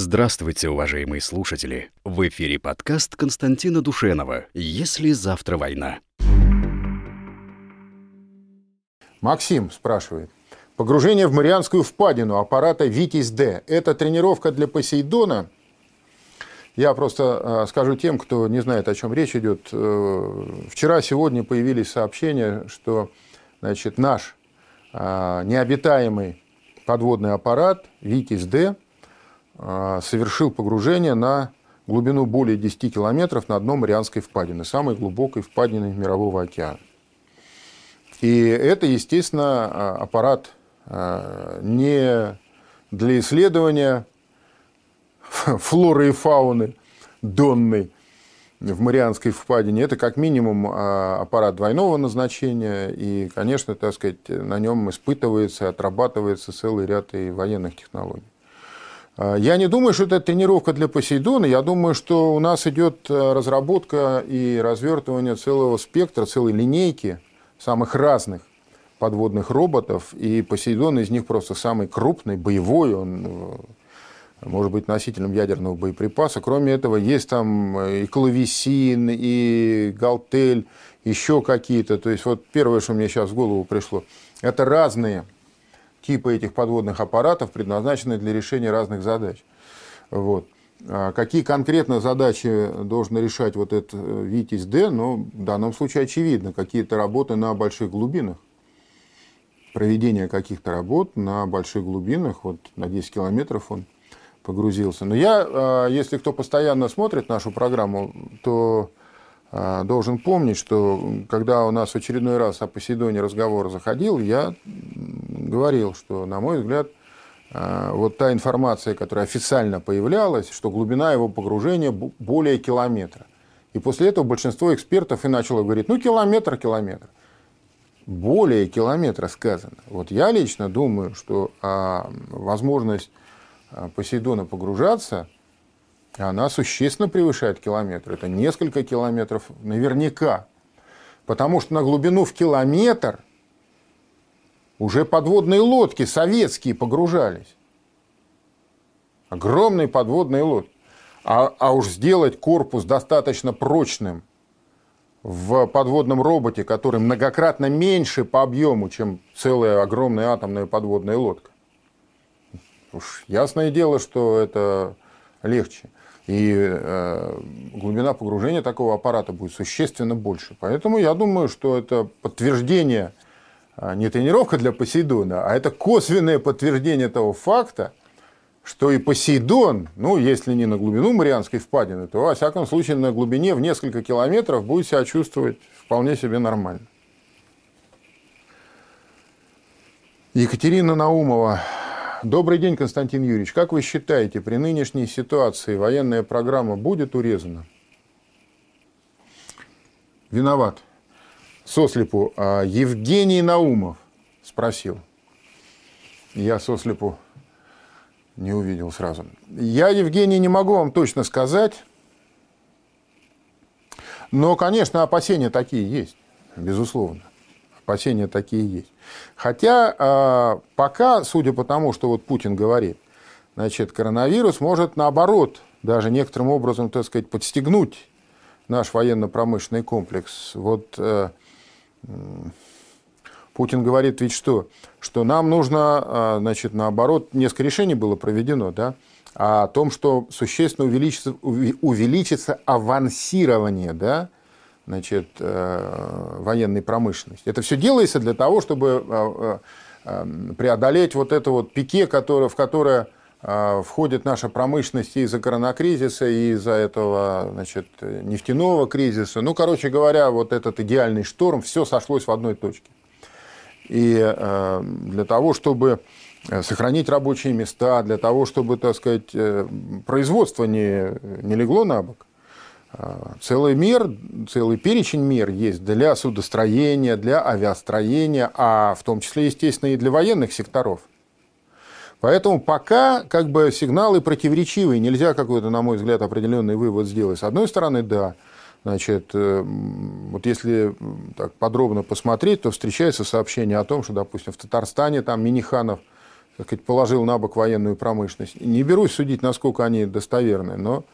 Здравствуйте, уважаемые слушатели! В эфире подкаст Константина Душенова «Если завтра война». Максим спрашивает. Погружение в Марианскую впадину аппарата «Витязь-Д» – это тренировка для Посейдона? Я просто э, скажу тем, кто не знает, о чем речь идет. Э, вчера, сегодня появились сообщения, что значит, наш э, необитаемый подводный аппарат «Витязь-Д» А, совершил погружение на глубину более 10 километров на дно Марианской впадины, самой глубокой впадины Мирового океана. И это, естественно, а, аппарат а, не для исследования флоры и фауны донной в Марианской впадине. Это как минимум аппарат двойного назначения. И, конечно, так сказать, на нем испытывается, отрабатывается целый ряд и военных технологий. А, я не думаю, что это тренировка для Посейдона. Я думаю, что у нас идет э, разработка и развертывание целого спектра, целой линейки самых разных подводных роботов. И Посейдон из них просто самый крупный, боевой. Он э, может быть носителем ядерного боеприпаса. Кроме этого, есть там э, и клавесин, и галтель, еще какие-то. То есть вот первое, что мне сейчас в голову пришло, это разные типы этих подводных аппаратов предназначены для решения разных задач. Вот. А какие конкретно задачи должен решать вот этот э, Витязь-Д, ну, в данном случае очевидно, какие-то работы на больших глубинах. Проведение каких-то работ на больших глубинах, вот на 10 километров он погрузился. Но я, а, если кто постоянно смотрит нашу программу, то а, должен помнить, что когда у нас в очередной раз о Посейдоне разговор заходил, я говорил, что, на мой взгляд, а, вот та информация, которая официально появлялась, что глубина его погружения более километра. И после этого большинство экспертов и начало говорить, ну, километр, километр. Более километра сказано. Вот я лично думаю, что а, возможность Посейдона погружаться – она существенно превышает километр. Это несколько километров наверняка. Потому что на глубину в километр уже подводные лодки советские погружались. Огромные подводные лодки. А, а уж сделать корпус достаточно прочным в подводном роботе, который многократно меньше по объему, чем целая огромная атомная подводная лодка. Уж ясное дело, что это легче. И э, глубина погружения такого аппарата будет существенно больше. Поэтому я думаю, что это подтверждение, не тренировка для Посейдона, а это косвенное подтверждение того факта, что и Посейдон, ну, если не на глубину Марианской впадины, то, во всяком случае, на глубине в несколько километров будет себя чувствовать вполне себе нормально. Екатерина Наумова Добрый день, Константин Юрьевич. Как вы считаете, при нынешней ситуации военная программа будет урезана? Виноват. Сослепу. А Евгений Наумов спросил. Я сослепу не увидел сразу. Я, Евгений, не могу вам точно сказать. Но, конечно, опасения такие есть, безусловно опасения такие есть. Хотя а, пока, судя по тому, что вот Путин говорит, значит, коронавирус может наоборот даже некоторым образом, так сказать, подстегнуть наш военно-промышленный комплекс. Вот э, Путин говорит ведь что? Что нам нужно, а, значит, наоборот, несколько решений было проведено, да, о том, что существенно увеличится, увеличится авансирование, да, значит, э, военной промышленности. Это все делается для того, чтобы э, э, преодолеть вот это вот пике, которое, в которое входит наша промышленность из-за коронакризиса, и из-за этого значит, нефтяного кризиса. Ну, короче говоря, вот этот идеальный шторм, все сошлось в одной точке. И для того, чтобы сохранить рабочие места, для того, чтобы, так сказать, производство не, не легло на бок, а, целый мир, целый перечень мер есть для судостроения, для авиастроения, а в том числе, естественно, и для военных секторов. Поэтому пока как бы сигналы противоречивые, нельзя какой-то, на мой взгляд, определенный вывод сделать. С одной стороны, да, значит, э, вот если так подробно посмотреть, то встречается сообщение о том, что, допустим, в Татарстане там Миниханов так сказать, положил на бок военную промышленность. Не берусь судить, насколько они достоверны, но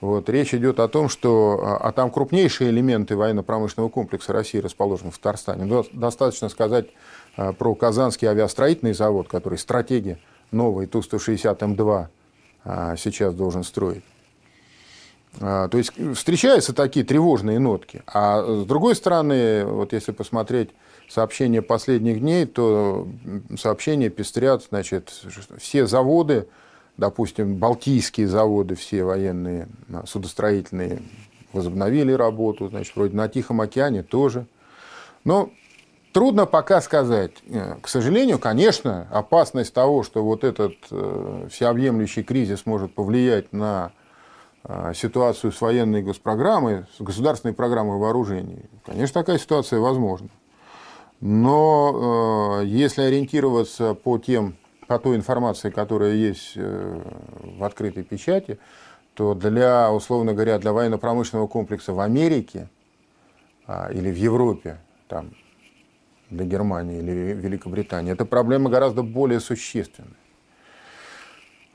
вот, речь идет о том, что а, а там крупнейшие элементы военно-промышленного комплекса России расположены в Татарстане. Ну, достаточно сказать а, про Казанский авиастроительный завод, который стратегия новый Ту-160М2 а, сейчас должен строить. А, то есть встречаются такие тревожные нотки. А с другой стороны, вот если посмотреть сообщения последних дней, то сообщения пестрят, значит, все заводы, допустим, балтийские заводы, все военные, а, судостроительные, возобновили работу, значит, вроде на Тихом океане тоже. Но трудно пока сказать. Э, к сожалению, конечно, опасность того, что вот этот э, всеобъемлющий кризис может повлиять на а, ситуацию с военной госпрограммой, с государственной программой вооружений, конечно, такая ситуация возможна. Но э, если ориентироваться по, тем, по той информации, которая есть э, в открытой печати, то для, условно говоря, для военно-промышленного комплекса в Америке а, или в Европе, там, для Германии или Великобритании, эта проблема гораздо более существенная.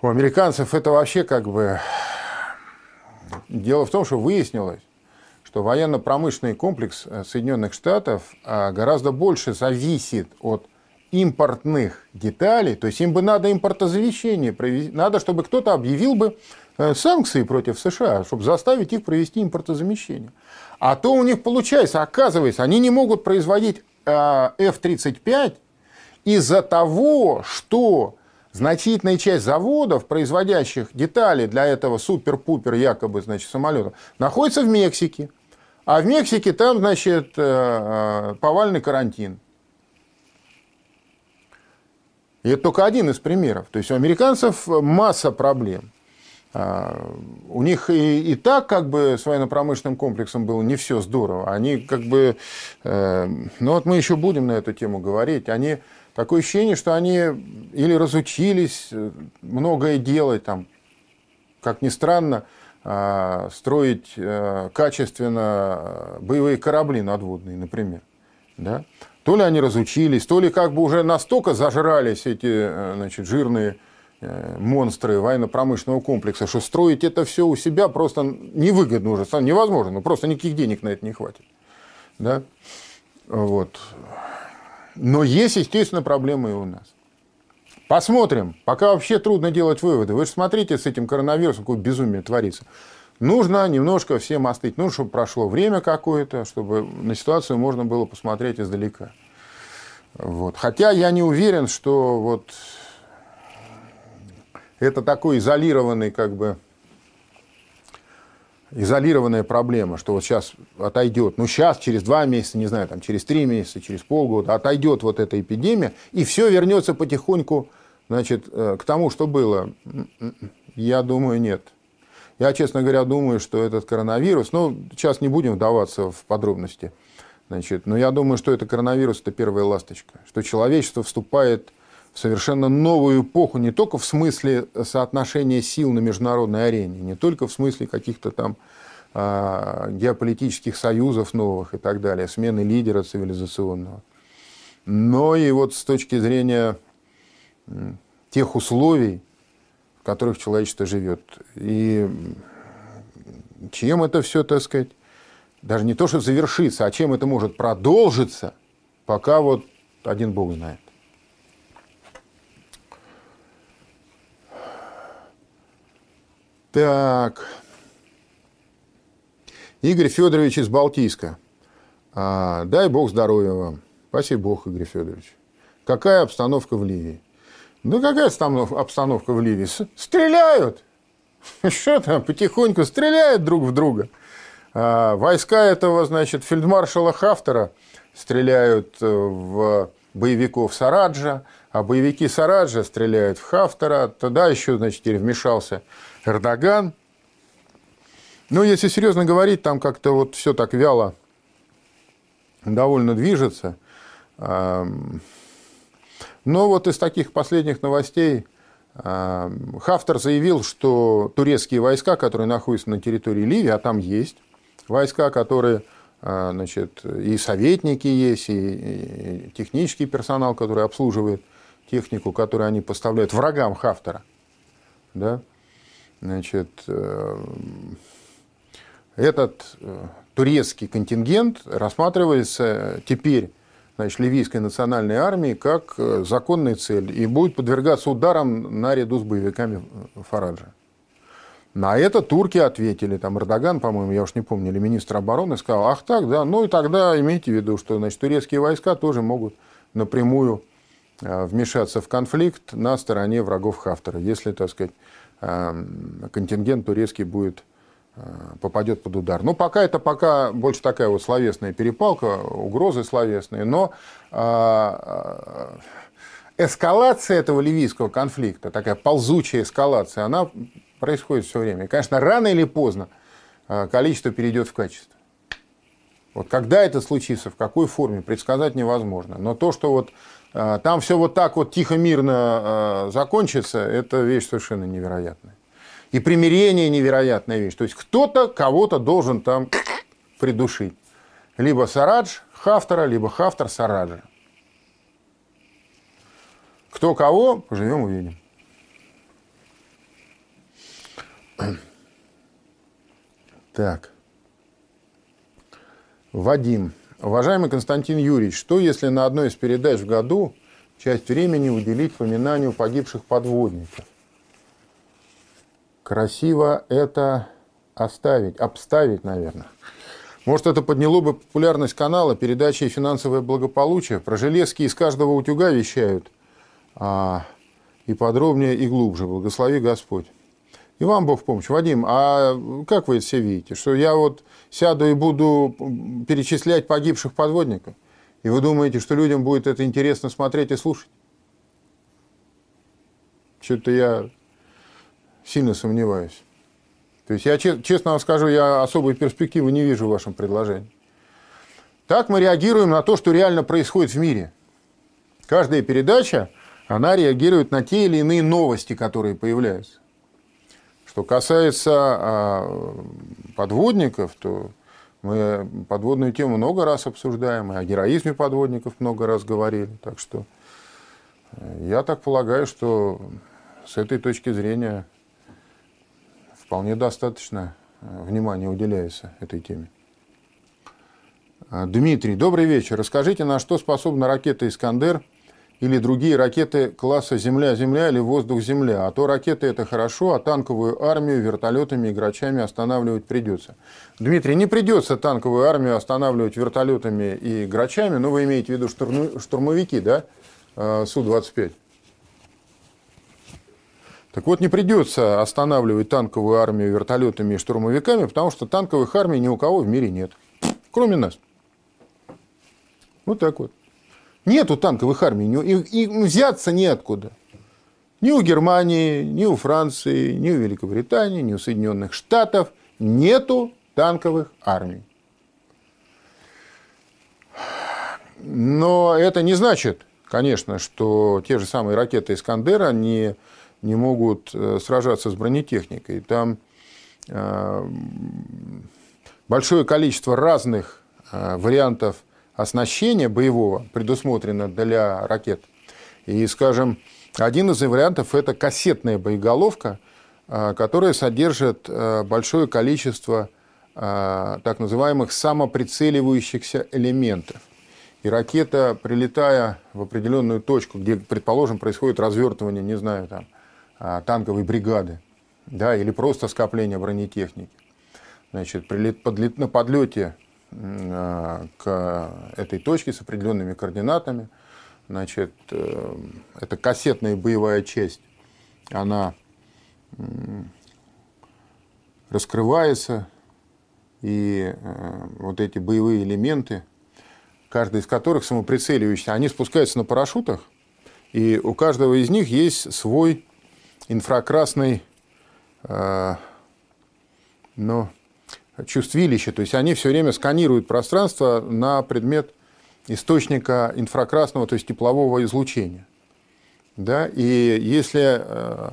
У американцев это вообще как бы Дело в том, что выяснилось, что военно-промышленный комплекс э, Соединенных Штатов э, гораздо больше зависит от импортных деталей, то есть им бы надо импортозавещение провести, надо, чтобы кто-то объявил бы э, санкции против США, чтобы заставить их провести импортозамещение. А то у них получается, оказывается, они не могут производить F-35 из-за того, что значительная часть заводов, производящих детали для этого супер-пупер якобы значит, самолета, находится в Мексике. А в Мексике там, значит, э, э, повальный карантин. И это только один из примеров. То есть у американцев масса проблем. А, у них и, и так как бы с военно-промышленным комплексом было не все здорово. Они как бы, э, ну вот мы еще будем на эту тему говорить, они такое ощущение, что они или разучились э, многое делать, там, как ни странно, а, строить э, качественно э, боевые корабли надводные, например. Да? То ли они разучились, то ли как бы уже настолько зажрались эти значит, жирные монстры военно-промышленного комплекса, что строить это все у себя просто невыгодно уже, невозможно, ну просто никаких денег на это не хватит. Да? Вот. Но есть, естественно, проблемы и у нас. Посмотрим. Пока вообще трудно делать выводы. Вы же смотрите с этим коронавирусом, какое безумие творится. Нужно немножко всем остыть. Ну, чтобы прошло время какое-то, чтобы на ситуацию можно было посмотреть издалека. Вот. Хотя я не уверен, что вот это такой изолированный как бы изолированная проблема, что вот сейчас отойдет, ну сейчас, через два месяца, не знаю, там, через три месяца, через полгода, отойдет вот эта эпидемия, и все вернется потихоньку значит, э, к тому, что было. Я думаю, нет. Я, честно говоря, думаю, что этот коронавирус, ну, сейчас не будем вдаваться в подробности, значит, но я думаю, что это коронавирус – это первая ласточка, что человечество вступает совершенно новую эпоху, не только в смысле соотношения сил на международной арене, не только в смысле каких-то там а, геополитических союзов новых и так далее, смены лидера цивилизационного, но и вот с точки зрения тех условий, в которых человечество живет. И чем это все, так сказать, даже не то, что завершится, а чем это может продолжиться, пока вот один Бог знает. Так. Игорь Федорович из Балтийска. А, дай бог здоровья вам. Спасибо бог, Игорь Федорович. Какая обстановка в Ливии? Ну, какая обстановка в Ливии? Стреляют! Что там, потихоньку стреляют друг в друга. А, войска этого, значит, фельдмаршала Хафтера стреляют э, в боевиков Сараджа, а боевики Сараджа стреляют в Хафтера. Тогда еще, значит, теперь вмешался Эрдоган. Ну, если серьезно говорить, там как-то вот все так вяло довольно движется. Но вот из таких последних новостей Хафтер заявил, что турецкие войска, которые находятся на территории Ливии, а там есть войска, которые значит, и советники есть, и технический персонал, который обслуживает технику, которую они поставляют врагам Хафтера. Да? Значит, э, этот э, турецкий контингент рассматривается теперь значит, ливийской национальной армией как э, законная цель и будет подвергаться ударам наряду с боевиками Фараджа. На это турки ответили, там Эрдоган, по-моему, я уж не помню, или министр обороны сказал, ах так, да, ну и тогда имейте в виду, что значит, турецкие войска тоже могут напрямую вмешаться в конфликт на стороне врагов Хафтера, если, так сказать, контингент турецкий будет э, попадет под удар. Но пока это пока больше такая вот словесная перепалка, угрозы словесные, но э, эскалация этого ливийского конфликта, такая ползучая эскалация, она происходит все время. И, конечно, рано или поздно э, количество перейдет в качество. Вот когда это случится, в какой форме, предсказать невозможно. Но то, что вот а, там все вот так вот тихо, мирно а, закончится, это вещь совершенно невероятная. И примирение невероятная вещь. То есть кто-то кого-то должен там придушить. Либо Сарадж Хафтера, либо Хафтер Сараджа. Кто кого, поживем увидим. Так. Вадим. Уважаемый Константин Юрьевич, что если на одной из передач в году часть времени уделить поминанию погибших подводников? Красиво это оставить, обставить, наверное. Может, это подняло бы популярность канала передачи «Финансовое благополучие». Про железки из каждого утюга вещают. А, и подробнее, и глубже. Благослови Господь. И вам Бог в помощь. Вадим, а как вы это все видите? Что я вот сяду и буду перечислять погибших подводников? И вы думаете, что людям будет это интересно смотреть и слушать? Что-то я сильно сомневаюсь. То есть я честно вам скажу, я особой перспективы не вижу в вашем предложении. Так мы реагируем на то, что реально происходит в мире. Каждая передача, она реагирует на те или иные новости, которые появляются. Что касается а, подводников, то мы подводную тему много раз обсуждаем, и о героизме подводников много раз говорили. Так что э, я так полагаю, что с этой точки зрения вполне достаточно э, внимания уделяется этой теме. А, Дмитрий, добрый вечер. Расскажите, на что способна ракета «Искандер» или другие ракеты класса «Земля-Земля» или «Воздух-Земля». А то ракеты – это хорошо, а танковую армию вертолетами и грачами останавливать придется. Дмитрий, не придется танковую армию останавливать вертолетами и грачами, но вы имеете в виду штурмовики, да, э, Су-25? Так вот, не придется останавливать танковую армию вертолетами и штурмовиками, потому что танковых армий ни у кого в мире нет, кроме нас. Вот так вот. Нету танковых армий, и, и взяться неоткуда. Ни у Германии, ни у Франции, ни у Великобритании, ни у Соединенных Штатов нету танковых армий. Но это не значит, конечно, что те же самые ракеты «Искандера» не, не могут э, сражаться с бронетехникой. Там э, большое количество разных э, вариантов оснащения боевого предусмотрено для ракет. И, скажем, один из вариантов – это кассетная боеголовка, а, которая содержит а, большое количество а, так называемых самоприцеливающихся элементов. И ракета, прилетая в определенную точку, где, предположим, происходит развертывание, не знаю, там, танковой бригады, да, или просто скопление бронетехники, значит, на подлете Э, к этой точке с определенными координатами. Значит, э, это кассетная боевая часть, она раскрывается, и э, вот эти боевые элементы, каждый из которых самоприцеливающийся, они спускаются на парашютах, и у каждого из них есть свой инфракрасный, но чувствилище, то есть они все время сканируют пространство на предмет источника инфракрасного, то есть теплового излучения. Да? И если, э,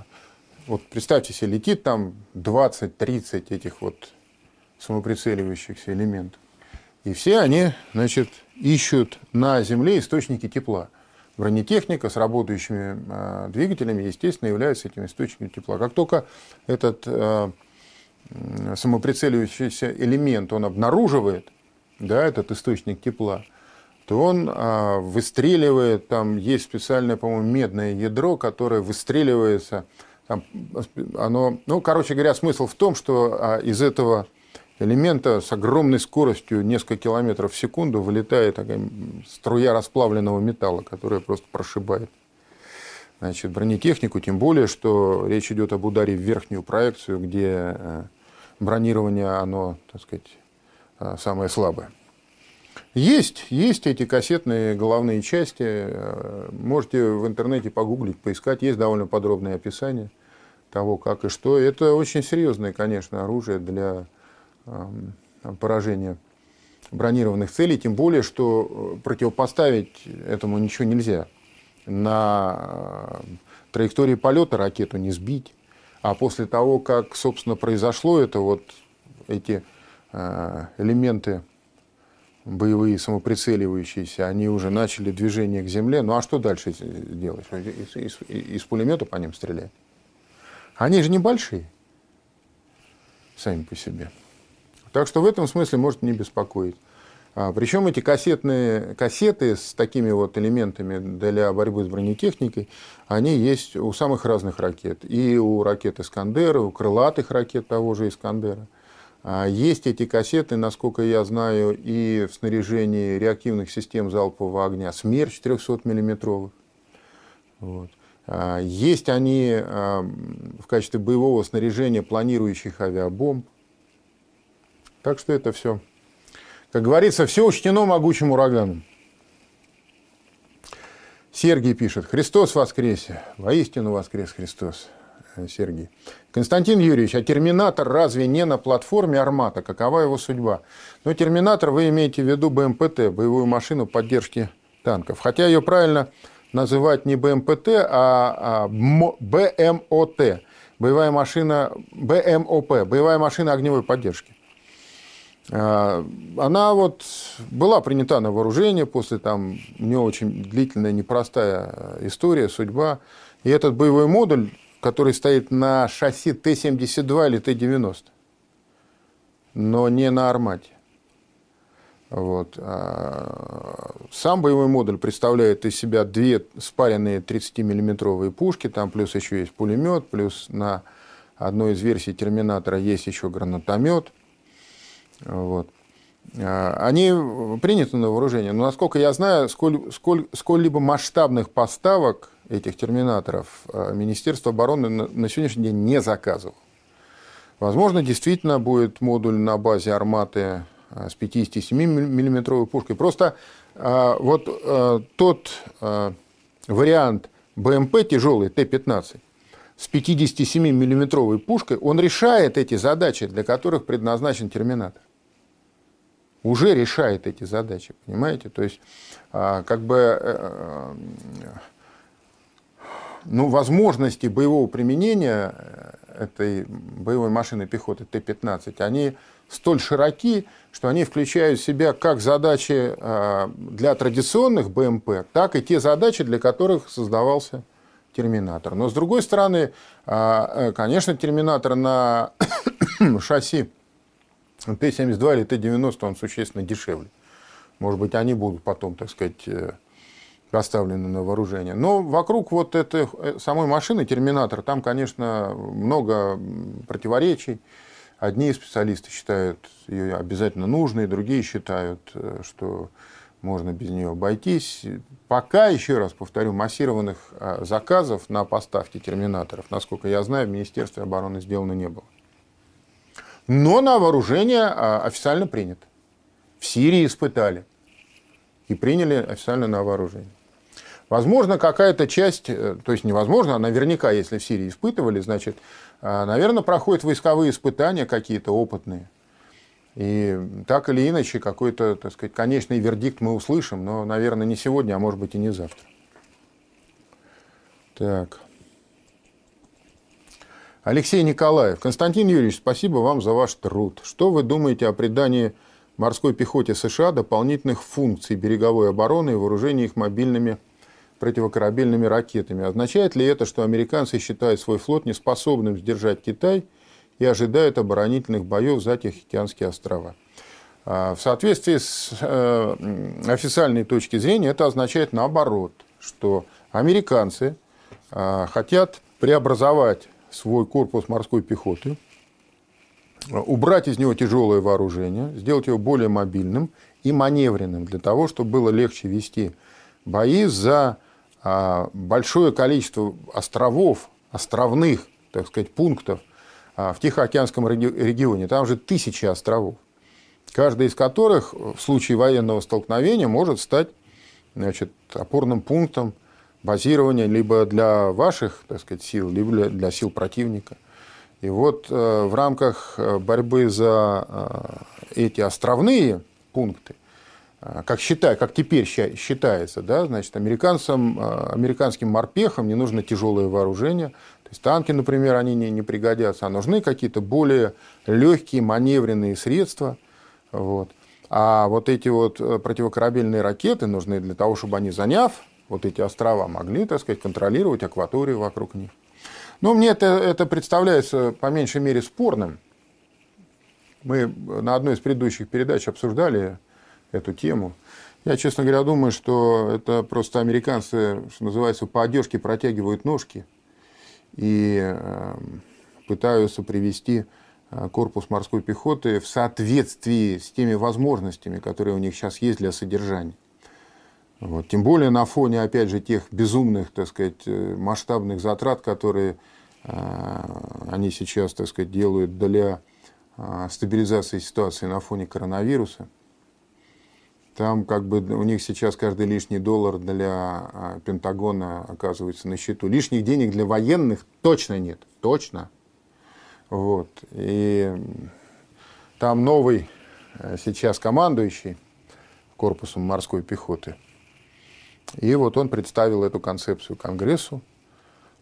вот представьте себе, летит там 20-30 этих вот самоприцеливающихся элементов, и все они, значит, ищут на Земле источники тепла. бронетехника с работающими э, двигателями, естественно, является этим источником тепла. Как только этот э, самоприцеливающийся элемент он обнаруживает, да, этот источник тепла, то он э, выстреливает, там есть специальное, по-моему, медное ядро, которое выстреливается, там, оно, ну, короче говоря, смысл в том, что э, из этого элемента с огромной скоростью, несколько километров в секунду, вылетает такая струя расплавленного металла, которая просто прошибает значит, бронетехнику, тем более, что речь идет об ударе в верхнюю проекцию, где э, бронирование, оно, так сказать, э, самое слабое. Есть, есть эти кассетные головные части. Э, можете в интернете погуглить, поискать. Есть довольно подробное описание того, как и что. Это очень серьезное, конечно, оружие для поражения бронированных целей, тем более, что противопоставить этому ничего нельзя. На траектории полета ракету не сбить, а после того, как, собственно, произошло это, вот эти э, элементы боевые самоприцеливающиеся, они уже начали движение к земле. Ну а что дальше делать? Из, из, из пулемета по ним стрелять? Они же небольшие сами по себе. Так что в этом смысле может не беспокоить. А, причем эти кассетные, кассеты с такими вот элементами для борьбы с бронетехникой, они есть у самых разных ракет. И у ракет «Искандера», у крылатых ракет того же «Искандера». А, есть эти кассеты, насколько я знаю, и в снаряжении реактивных систем залпового огня «Смерч» 300-миллиметровых. Вот. А, есть они в качестве боевого снаряжения планирующих авиабомб. Так что это все, как говорится, все учтено могучим ураганом. Сергий пишет, Христос воскресе, воистину воскрес Христос. Э, Сергей. Константин Юрьевич, а терминатор разве не на платформе Армата? Какова его судьба? Ну, терминатор вы имеете в виду БМПТ, боевую машину поддержки танков. Хотя ее правильно называть не БМПТ, а, а БМОТ, боевая машина, БМОП, боевая машина огневой поддержки. А, она вот была принята на вооружение после там не очень длительная, непростая история, судьба. И этот боевой модуль, который стоит на шасси Т-72 или Т-90, но не на армате. Вот. А, сам боевой модуль представляет из себя две спаренные 30-миллиметровые пушки, там плюс еще есть пулемет, плюс на одной из версий Терминатора есть еще гранатомет – вот. А, они приняты на вооружение, но, насколько я знаю, сколь, сколь, сколь-либо масштабных поставок этих терминаторов а, Министерство обороны на, сегодняшний день не заказывало. Возможно, действительно будет модуль на базе «Арматы» а, с 57-миллиметровой пушкой. Просто вот тот вариант БМП тяжелый Т-15 с 57-миллиметровой пушкой, он решает эти задачи, для которых предназначен терминатор уже решает эти задачи, понимаете? То есть, а, как бы, э, э, ну, возможности боевого применения э, этой боевой машины пехоты Т-15, они столь широки, что они включают в себя как задачи для традиционных БМП, так и те задачи, для которых создавался терминатор. Но с другой стороны, конечно, терминатор на шасси Т-72 или Т-90, он существенно дешевле. Может быть, они будут потом, так сказать, э, поставлены на вооружение. Но вокруг вот этой э, самой машины, терминатор, там, конечно, много противоречий. Одни специалисты считают ее обязательно нужной, другие считают, э, что можно без нее обойтись. Пока, еще раз повторю, массированных заказов на поставки терминаторов, насколько я знаю, в Министерстве обороны сделано не было но на вооружение а, официально принят. В Сирии испытали и приняли официально на вооружение. Возможно, какая-то часть, э, то есть невозможно, а наверняка, если в Сирии испытывали, значит, а, наверное, проходят войсковые испытания какие-то опытные. И так или иначе, какой-то, так сказать, конечный вердикт мы услышим, но, наверное, не сегодня, а может быть и не завтра. Так. Алексей Николаев. Константин Юрьевич, спасибо вам за ваш труд. Что вы думаете о придании морской пехоте США дополнительных функций береговой обороны и вооружении их мобильными противокорабельными ракетами. Означает ли это, что американцы считают свой флот неспособным сдержать Китай и ожидают оборонительных боев за Тихоокеанские острова? А, в соответствии с э, официальной точки зрения это означает наоборот, что американцы а, хотят преобразовать свой корпус морской пехоты, убрать из него тяжелое вооружение, сделать его более мобильным и маневренным для того, чтобы было легче вести бои за а, большое количество островов, островных, так сказать, пунктов в Тихоокеанском регионе. Там же тысячи островов каждый из которых в случае военного столкновения может стать значит, опорным пунктом базирования либо для ваших так сказать, сил, либо для сил противника. И вот э, в рамках э, борьбы за э, эти островные пункты, как, считай, как теперь считается, да, значит, американцам, американским морпехам не нужно тяжелое вооружение. То есть танки, например, они не, не пригодятся, а нужны какие-то более легкие маневренные средства, вот. А вот эти вот противокорабельные ракеты нужны для того, чтобы они, заняв вот эти острова, могли, так сказать, контролировать акваторию вокруг них. Но мне это, это представляется по меньшей мере спорным. Мы на одной из предыдущих передач обсуждали эту тему. Я, честно говоря, думаю, что это просто американцы, что называется, по одежке протягивают ножки и э, пытаются привести Э, корпус морской пехоты в соответствии с теми возможностями, которые у них сейчас есть для содержания. Вот. Тем более на фоне, опять же, тех безумных, так сказать, э, масштабных затрат, которые э, они сейчас, так сказать, делают для стабилизации ситуации на фоне коронавируса. Там как бы у них сейчас каждый лишний доллар для Пентагона оказывается на счету. Лишних денег для военных точно нет. Точно. Вот. И там новый э, сейчас командующий корпусом морской пехоты. И вот он представил эту концепцию Конгрессу.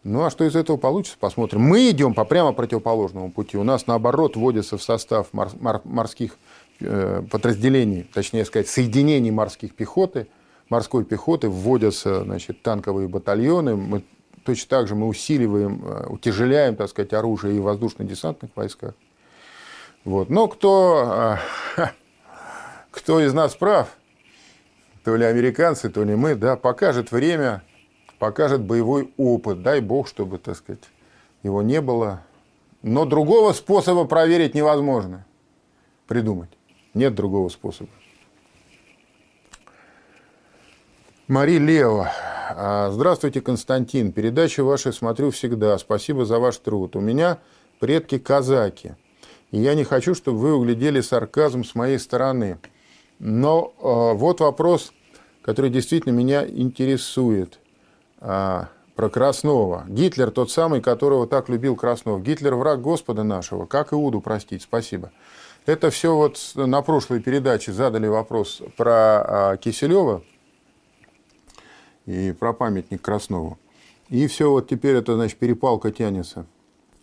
Ну а что из этого получится, посмотрим. Мы идем по прямо противоположному пути. У нас, наоборот, вводится в состав мор- мор- морских э, подразделений, точнее сказать, соединений морских пехоты, морской пехоты, вводятся значит, танковые батальоны. Мы Точно так же мы усиливаем, э, утяжеляем, так сказать, оружие и в воздушно-десантных войсках. Вот. Но кто, э, кто из нас прав, то ли американцы, то ли мы, да, покажет время, покажет боевой опыт. Дай бог, чтобы, так сказать, его не было. Но другого способа проверить невозможно. Придумать. Нет другого способа. Мари Лео. А, здравствуйте, Константин. Передачи ваши смотрю всегда. Спасибо за ваш труд. У меня предки казаки. И я не хочу, чтобы вы углядели сарказм с моей стороны. Но э, вот вопрос, который действительно меня интересует. Э, про Краснова. Гитлер тот самый, которого так любил Краснов. Гитлер враг Господа нашего. Как Иуду простить? Спасибо. Это все вот на прошлой передаче задали вопрос про э, Киселева и про памятник Краснову. И все, вот теперь это, значит, перепалка тянется.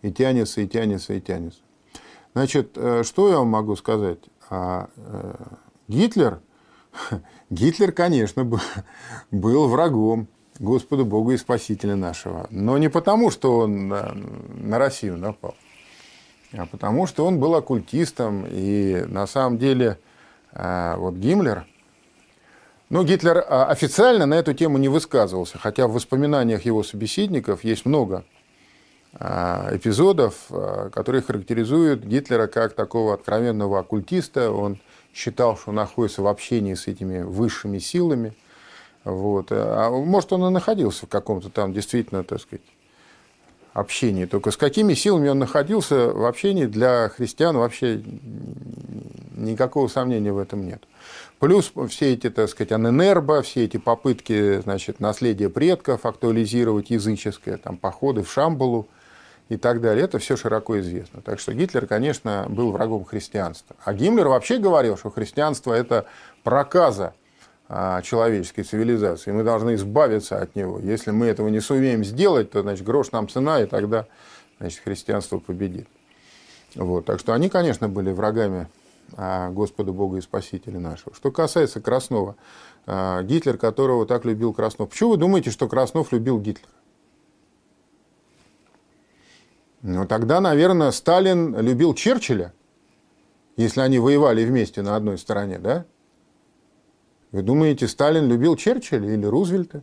И тянется, и тянется, и тянется. Значит, э, что я вам могу сказать? Э, Гитлер, Гитлер, конечно, был врагом Господа Бога и Спасителя нашего. Но не потому, что он на, на Россию напал, а потому, что он был оккультистом. И на самом деле э, вот Гиммлер – но Гитлер а, официально на эту тему не высказывался, хотя в воспоминаниях его собеседников есть много а, эпизодов, которые характеризуют Гитлера как такого откровенного оккультиста. Он считал, что находится в общении с этими высшими силами. Вот. А может, он и находился в каком-то там действительно, так сказать, общении. Только с какими силами он находился в общении для христиан вообще никакого сомнения в этом нет. Плюс все эти, так сказать, аненербо, все эти попытки, значит, наследия предков актуализировать языческое, там, походы в Шамбалу и так далее, это все широко известно. Так что Гитлер, конечно, был врагом христианства. А Гиммлер вообще говорил, что христианство – это проказа а, человеческой цивилизации. Мы должны избавиться от него. Если мы этого не сумеем сделать, то, значит, грош нам цена, и тогда, значит, христианство победит. Вот. Так что они, конечно, были врагами а, Господа Бога и Спасителя нашего. Что касается Краснова, а, Гитлер, которого так любил Краснов. Почему вы думаете, что Краснов любил Гитлера? Ну, тогда, наверное, Сталин любил Черчилля, если они воевали вместе на одной стороне, да? Вы думаете, Сталин любил Черчилля или Рузвельта?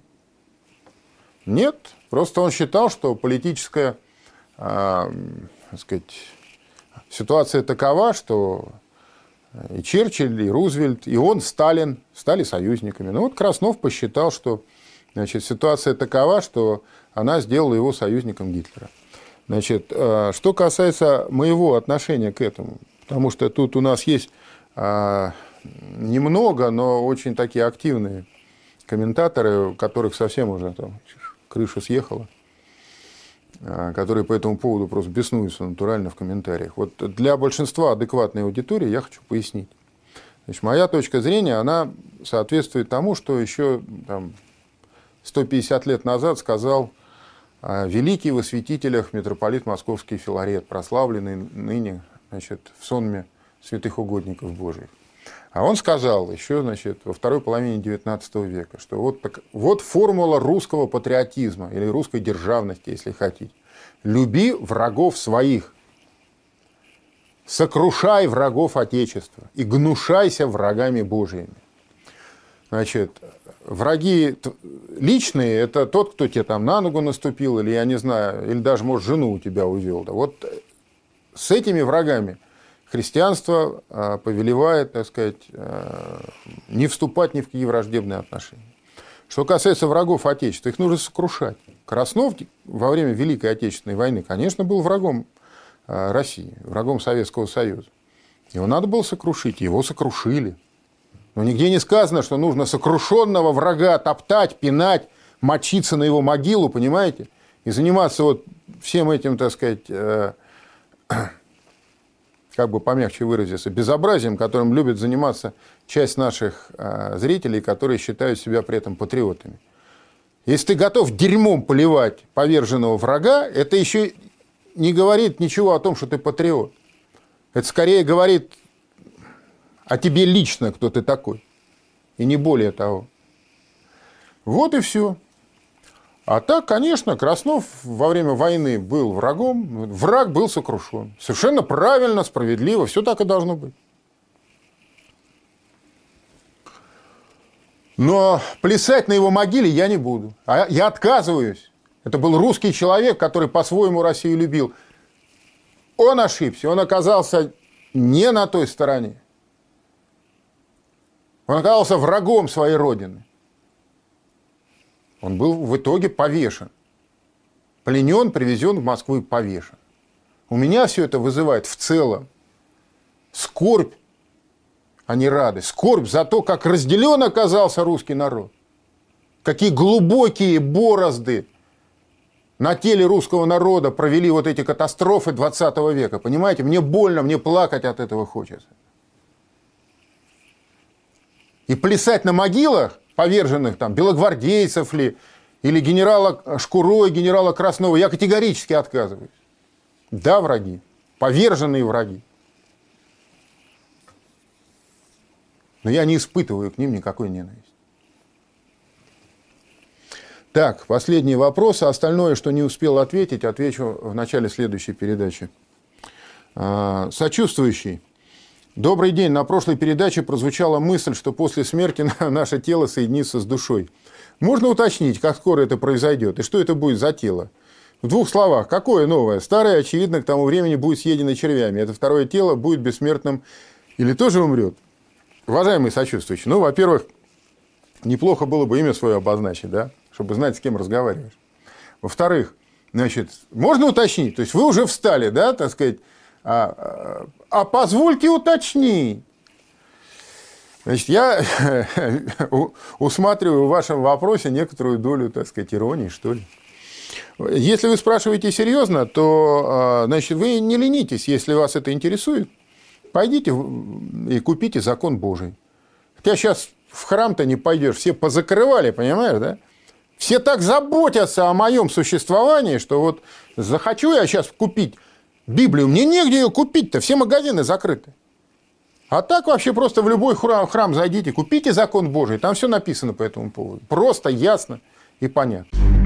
Нет, просто он считал, что политическая э, сказать, ситуация такова, что и Черчилль, и Рузвельт, и он, Сталин, стали союзниками. Но вот Краснов посчитал, что значит, ситуация такова, что она сделала его союзником Гитлера. Значит, э, что касается моего отношения к этому, потому что тут у нас есть э, немного, но очень такие активные комментаторы, у которых совсем уже там крыша съехала, э, которые по этому поводу просто беснуются натурально в комментариях. Вот для большинства адекватной аудитории я хочу пояснить. Значит, моя точка зрения, она соответствует тому, что еще там, 150 лет назад сказал а великий во святителях митрополит Московский Филарет, прославленный ныне значит, в сонме святых угодников Божьих. А он сказал еще значит, во второй половине XIX века, что вот, так, вот формула русского патриотизма или русской державности, если хотите. Люби врагов своих, сокрушай врагов Отечества и гнушайся врагами Божьими. Значит, враги личные – это тот, кто тебе там на ногу наступил, или, я не знаю, или даже, может, жену у тебя увел. Да. Вот с этими врагами христианство а, повелевает, так сказать, а, не вступать ни в какие враждебные отношения. Что касается врагов Отечества, их нужно сокрушать. Краснов во время Великой Отечественной войны, конечно, был врагом а, России, врагом Советского Союза. Его надо было сокрушить, его сокрушили – но нигде не сказано, что нужно сокрушенного врага топтать, пинать, мочиться на его могилу, понимаете? И заниматься вот всем этим, так сказать, э, как бы помягче выразиться, безобразием, которым любят заниматься часть наших э, зрителей, которые считают себя при этом патриотами. Если ты готов дерьмом поливать поверженного врага, это еще не говорит ничего о том, что ты патриот. Это скорее говорит а тебе лично кто ты такой. И не более того. Вот и все. А так, конечно, Краснов во время войны был врагом, враг был сокрушен. Совершенно правильно, справедливо, все так и должно быть. Но плясать на его могиле я не буду. А я отказываюсь. Это был русский человек, который по-своему Россию любил. Он ошибся, он оказался не на той стороне. Он оказался врагом своей родины. Он был в итоге повешен. Пленен, привезен в Москву и повешен. У меня все это вызывает в целом скорбь, а не радость. Скорбь за то, как разделен оказался русский народ. Какие глубокие борозды на теле русского народа провели вот эти катастрофы 20 века. Понимаете, мне больно, мне плакать от этого хочется. И плясать на могилах поверженных там белогвардейцев ли, или генерала Шкуро и генерала Краснова, я категорически отказываюсь. Да, враги, поверженные враги. Но я не испытываю к ним никакой ненависти. Так, последний вопрос, а остальное, что не успел ответить, отвечу в начале следующей передачи. А, сочувствующий Добрый день. На прошлой передаче прозвучала мысль, что после смерти наше тело соединится с душой. Можно уточнить, как скоро это произойдет и что это будет за тело? В двух словах, какое новое? Старое, очевидно, к тому времени будет съедено червями. Это второе тело будет бессмертным или тоже умрет? Уважаемые сочувствующие, ну, во-первых, неплохо было бы имя свое обозначить, да, чтобы знать, с кем разговариваешь. Во-вторых, значит, можно уточнить, то есть вы уже встали, да, так сказать, а, позвольте уточнить. Значит, я усматриваю в вашем вопросе некоторую долю, так сказать, иронии, что ли. Если вы спрашиваете серьезно, то а, значит, вы не ленитесь, если вас это интересует. Пойдите и купите закон Божий. Хотя сейчас в храм-то не пойдешь, все позакрывали, понимаешь, да? Все так заботятся о моем существовании, что вот захочу я сейчас купить Библию, мне негде ее купить-то, все магазины закрыты. А так вообще просто в любой храм, храм зайдите, купите закон Божий, там все написано по этому поводу. Просто, ясно и понятно.